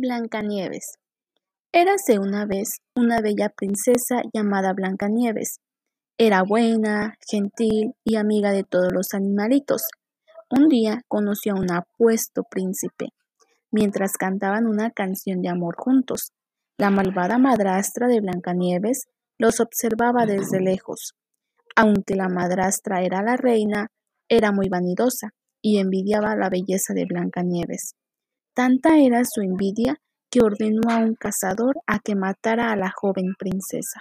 Blancanieves Érase una vez una bella princesa llamada Blancanieves. Era buena, gentil y amiga de todos los animalitos. Un día conoció a un apuesto príncipe, mientras cantaban una canción de amor juntos. La malvada madrastra de Blancanieves los observaba desde lejos. Aunque la madrastra era la reina, era muy vanidosa y envidiaba la belleza de Blancanieves. Tanta era su envidia que ordenó a un cazador a que matara a la joven princesa.